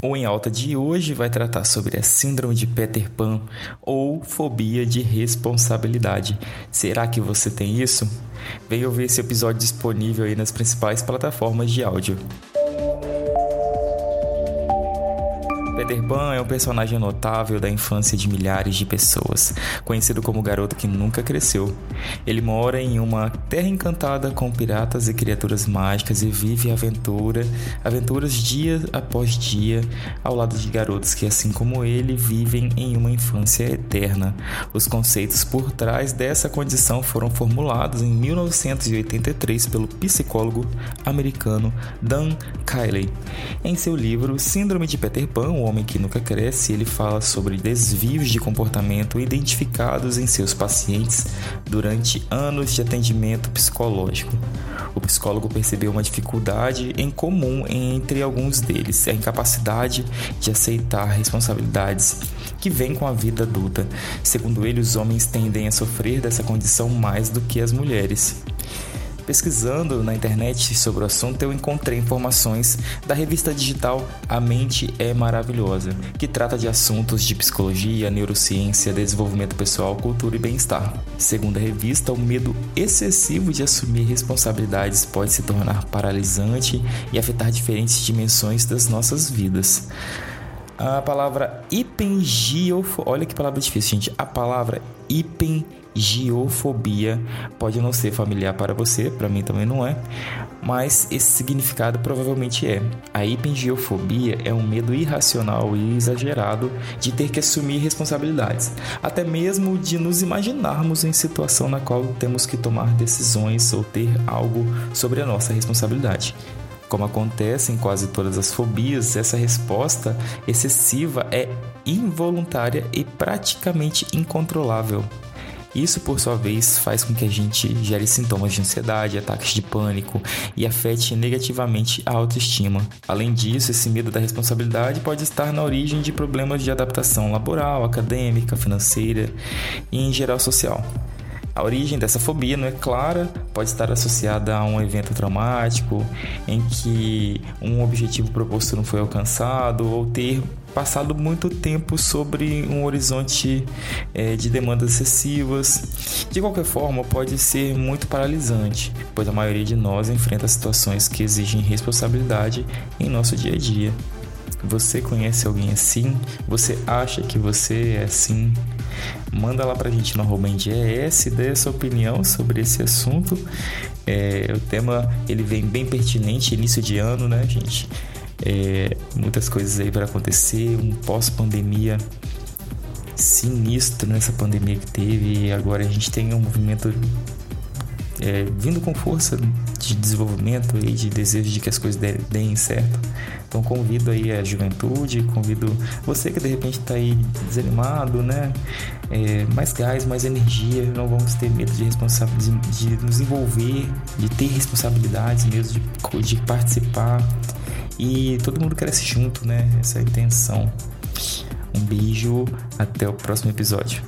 O Em Alta de hoje vai tratar sobre a Síndrome de Peter Pan ou Fobia de Responsabilidade. Será que você tem isso? Venha ouvir esse episódio disponível aí nas principais plataformas de áudio. Peter Pan é um personagem notável da infância de milhares de pessoas, conhecido como o garoto que nunca cresceu. Ele mora em uma terra encantada com piratas e criaturas mágicas e vive aventura, aventuras dia após dia, ao lado de garotos que, assim como ele, vivem em uma infância eterna. Os conceitos por trás dessa condição foram formulados em 1983 pelo psicólogo americano Dan Kiley. Em seu livro Síndrome de Peter Pan, o Homem que Nunca Cresce, ele fala sobre desvios de comportamento identificados em seus pacientes durante anos de atendimento psicológico. O psicólogo percebeu uma dificuldade em comum entre alguns deles, a incapacidade de aceitar responsabilidades que vem com a vida adulta. Segundo ele, os homens tendem a sofrer dessa condição mais do que as mulheres. Pesquisando na internet sobre o assunto, eu encontrei informações da revista digital A Mente é Maravilhosa, que trata de assuntos de psicologia, neurociência, desenvolvimento pessoal, cultura e bem-estar. Segundo a revista, o medo excessivo de assumir responsabilidades pode se tornar paralisante e afetar diferentes dimensões das nossas vidas. A palavra hipengiofobia, olha que palavra difícil, gente. A palavra hipengiofobia Geofobia pode não ser familiar para você, para mim também não é, mas esse significado provavelmente é. A hipengeofobia é um medo irracional e exagerado de ter que assumir responsabilidades, até mesmo de nos imaginarmos em situação na qual temos que tomar decisões ou ter algo sobre a nossa responsabilidade. Como acontece em quase todas as fobias, essa resposta excessiva é involuntária e praticamente incontrolável. Isso, por sua vez, faz com que a gente gere sintomas de ansiedade, ataques de pânico e afete negativamente a autoestima. Além disso, esse medo da responsabilidade pode estar na origem de problemas de adaptação laboral, acadêmica, financeira e, em geral, social. A origem dessa fobia não é clara, pode estar associada a um evento traumático em que um objetivo proposto não foi alcançado ou ter passado muito tempo sobre um horizonte é, de demandas excessivas. De qualquer forma, pode ser muito paralisante, pois a maioria de nós enfrenta situações que exigem responsabilidade em nosso dia a dia. Você conhece alguém assim? Você acha que você é assim? Manda lá pra gente no arroba NGS, dê a sua opinião sobre esse assunto. É, o tema ele vem bem pertinente, início de ano, né, gente? É, muitas coisas aí para acontecer, um pós-pandemia sinistro nessa pandemia que teve e agora a gente tem um movimento é, vindo com força de desenvolvimento e de desejo de que as coisas deem certo. Então convido aí a juventude, convido você que de repente está aí desanimado, né? É, mais gás, mais energia, não vamos ter medo de, de, de nos envolver, de ter responsabilidades mesmo, de, de participar e todo mundo cresce junto, né? Essa é a intenção. Um beijo, até o próximo episódio.